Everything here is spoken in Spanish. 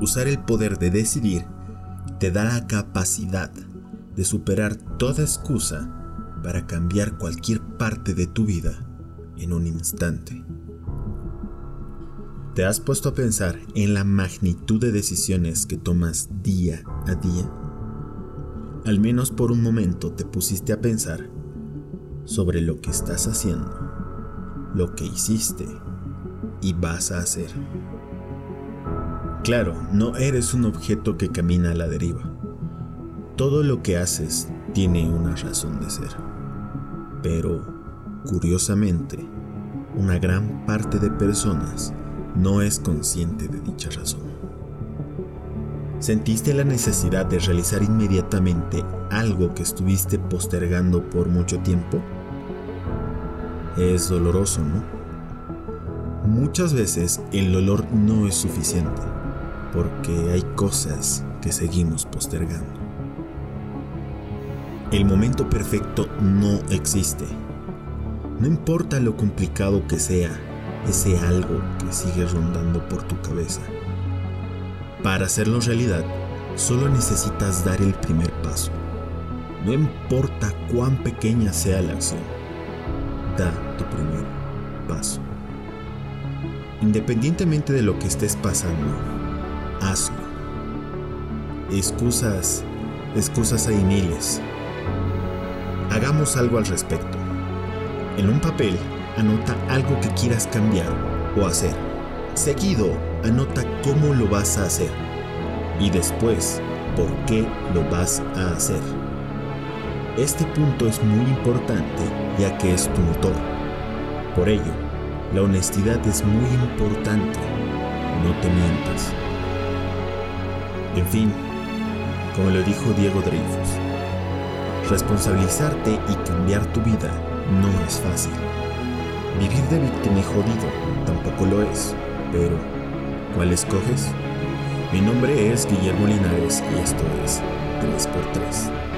Usar el poder de decidir te da la capacidad de superar toda excusa para cambiar cualquier parte de tu vida en un instante. ¿Te has puesto a pensar en la magnitud de decisiones que tomas día a día? Al menos por un momento te pusiste a pensar sobre lo que estás haciendo, lo que hiciste y vas a hacer. Claro, no eres un objeto que camina a la deriva. Todo lo que haces tiene una razón de ser. Pero, curiosamente, una gran parte de personas no es consciente de dicha razón. ¿Sentiste la necesidad de realizar inmediatamente algo que estuviste postergando por mucho tiempo? Es doloroso, ¿no? Muchas veces el dolor no es suficiente, porque hay cosas que seguimos postergando. El momento perfecto no existe. No importa lo complicado que sea, ese algo que sigue rondando por tu cabeza. Para hacerlo realidad, solo necesitas dar el primer paso. No importa cuán pequeña sea la acción, da tu primer paso. Independientemente de lo que estés pasando, Excusas, excusas hay miles. Hagamos algo al respecto. En un papel, anota algo que quieras cambiar o hacer. Seguido, anota cómo lo vas a hacer. Y después, por qué lo vas a hacer. Este punto es muy importante ya que es tu motor. Por ello, la honestidad es muy importante. No te mientas. En fin, como lo dijo Diego Dreyfus, responsabilizarte y cambiar tu vida no es fácil. Vivir de víctima y jodido tampoco lo es, pero ¿cuál escoges? Mi nombre es Guillermo Linares y esto es 3x3.